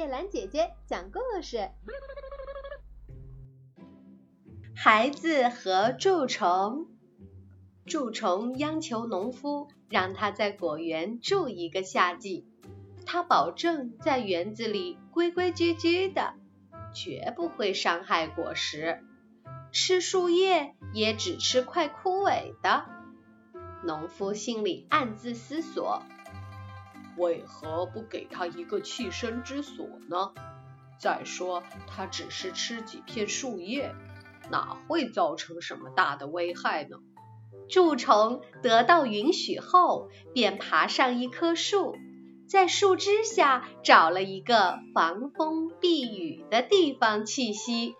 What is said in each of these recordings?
叶兰姐姐讲故事。孩子和蛀虫，蛀虫央求农夫让他在果园住一个夏季，他保证在园子里规规矩矩的，绝不会伤害果实，吃树叶也只吃快枯萎的。农夫心里暗自思索。为何不给他一个栖身之所呢？再说，他只是吃几片树叶，哪会造成什么大的危害呢？蛀虫得到允许后，便爬上一棵树，在树枝下找了一个防风避雨的地方栖息。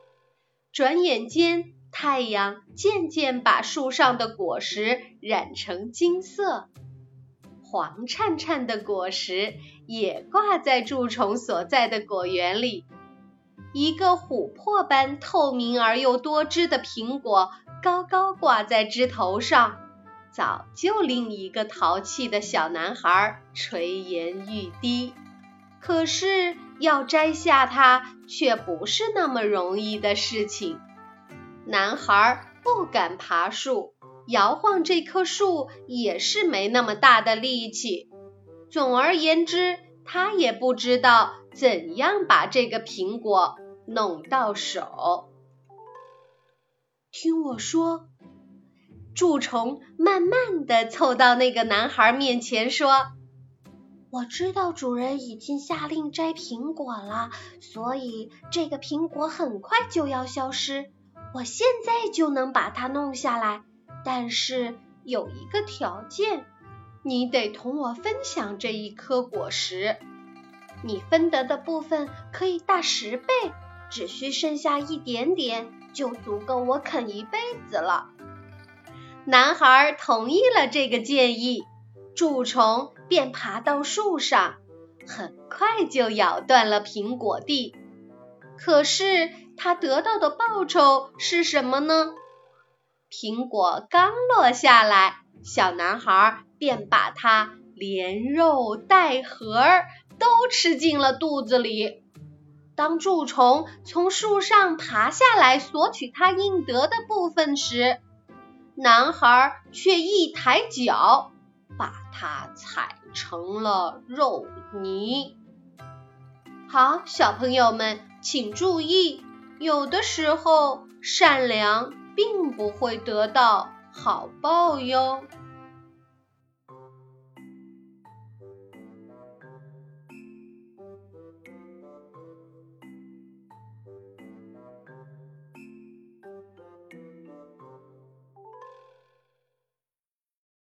转眼间，太阳渐渐把树上的果实染成金色。黄灿灿的果实也挂在蛀虫所在的果园里，一个琥珀般透明而又多汁的苹果高高挂在枝头上，早就令一个淘气的小男孩垂涎欲滴。可是要摘下它，却不是那么容易的事情。男孩不敢爬树。摇晃这棵树也是没那么大的力气。总而言之，他也不知道怎样把这个苹果弄到手。听我说，蛀虫慢慢的凑到那个男孩面前说：“我知道主人已经下令摘苹果了，所以这个苹果很快就要消失。我现在就能把它弄下来。”但是有一个条件，你得同我分享这一颗果实。你分得的部分可以大十倍，只需剩下一点点，就足够我啃一辈子了。男孩同意了这个建议，蛀虫便爬到树上，很快就咬断了苹果蒂。可是他得到的报酬是什么呢？苹果刚落下来，小男孩便把它连肉带核都吃进了肚子里。当蛀虫从树上爬下来索取它应得的部分时，男孩却一抬脚把它踩成了肉泥。好，小朋友们请注意，有的时候善良。并不会得到好报哟。